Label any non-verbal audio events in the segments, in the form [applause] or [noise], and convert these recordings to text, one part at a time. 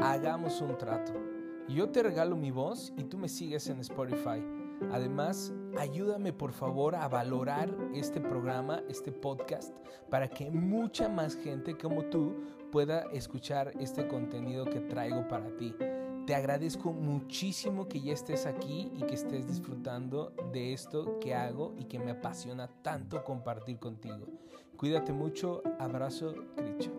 Hagamos un trato. Yo te regalo mi voz y tú me sigues en Spotify. Además, ayúdame por favor a valorar este programa, este podcast, para que mucha más gente como tú pueda escuchar este contenido que traigo para ti. Te agradezco muchísimo que ya estés aquí y que estés disfrutando de esto que hago y que me apasiona tanto compartir contigo. Cuídate mucho, abrazo, Cricho.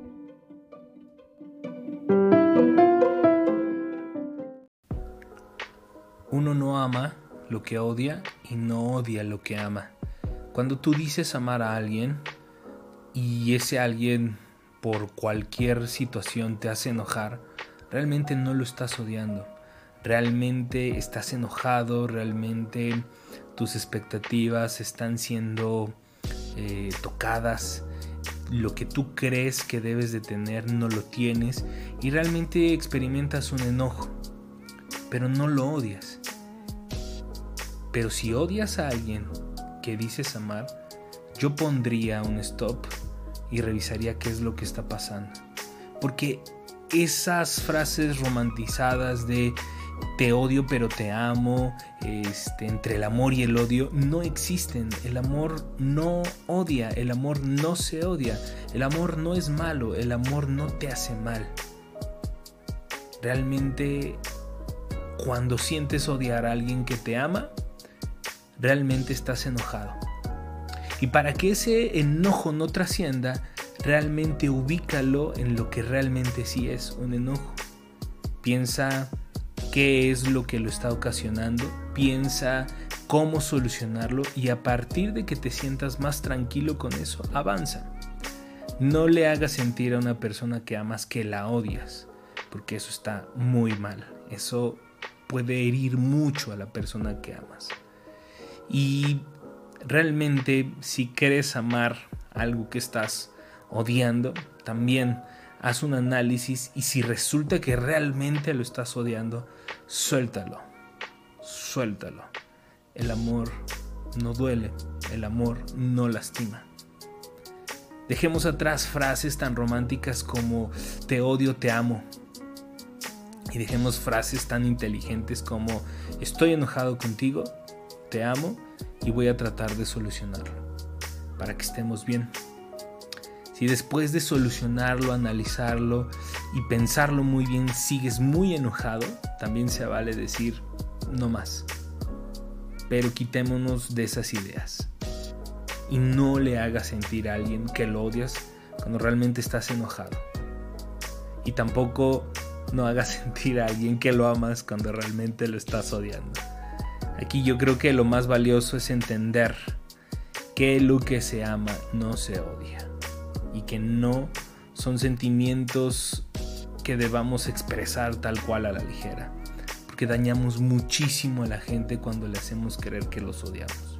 Uno no ama lo que odia y no odia lo que ama. Cuando tú dices amar a alguien y ese alguien por cualquier situación te hace enojar, realmente no lo estás odiando. Realmente estás enojado, realmente tus expectativas están siendo eh, tocadas. Lo que tú crees que debes de tener no lo tienes y realmente experimentas un enojo, pero no lo odias. Pero si odias a alguien que dices amar, yo pondría un stop y revisaría qué es lo que está pasando. Porque esas frases romantizadas de te odio pero te amo, este, entre el amor y el odio, no existen. El amor no odia, el amor no se odia, el amor no es malo, el amor no te hace mal. Realmente, cuando sientes odiar a alguien que te ama, realmente estás enojado. Y para que ese enojo no trascienda, realmente ubícalo en lo que realmente sí es un enojo. Piensa qué es lo que lo está ocasionando, piensa cómo solucionarlo y a partir de que te sientas más tranquilo con eso, avanza. No le hagas sentir a una persona que amas que la odias, porque eso está muy mal. Eso puede herir mucho a la persona que amas. Y realmente si quieres amar algo que estás odiando, también haz un análisis y si resulta que realmente lo estás odiando, suéltalo, suéltalo. El amor no duele, el amor no lastima. Dejemos atrás frases tan románticas como te odio, te amo. Y dejemos frases tan inteligentes como estoy enojado contigo, te amo y voy a tratar de solucionarlo para que estemos bien. Si después de solucionarlo, analizarlo y pensarlo muy bien sigues muy enojado, también se vale decir no más. Pero quitémonos de esas ideas. Y no le hagas sentir a alguien que lo odias cuando realmente estás enojado. Y tampoco no hagas [laughs] sentir a alguien que lo amas cuando realmente lo estás odiando. Aquí yo creo que lo más valioso es entender que lo que se ama no se odia y que no son sentimientos que debamos expresar tal cual a la ligera, porque dañamos muchísimo a la gente cuando le hacemos creer que los odiamos.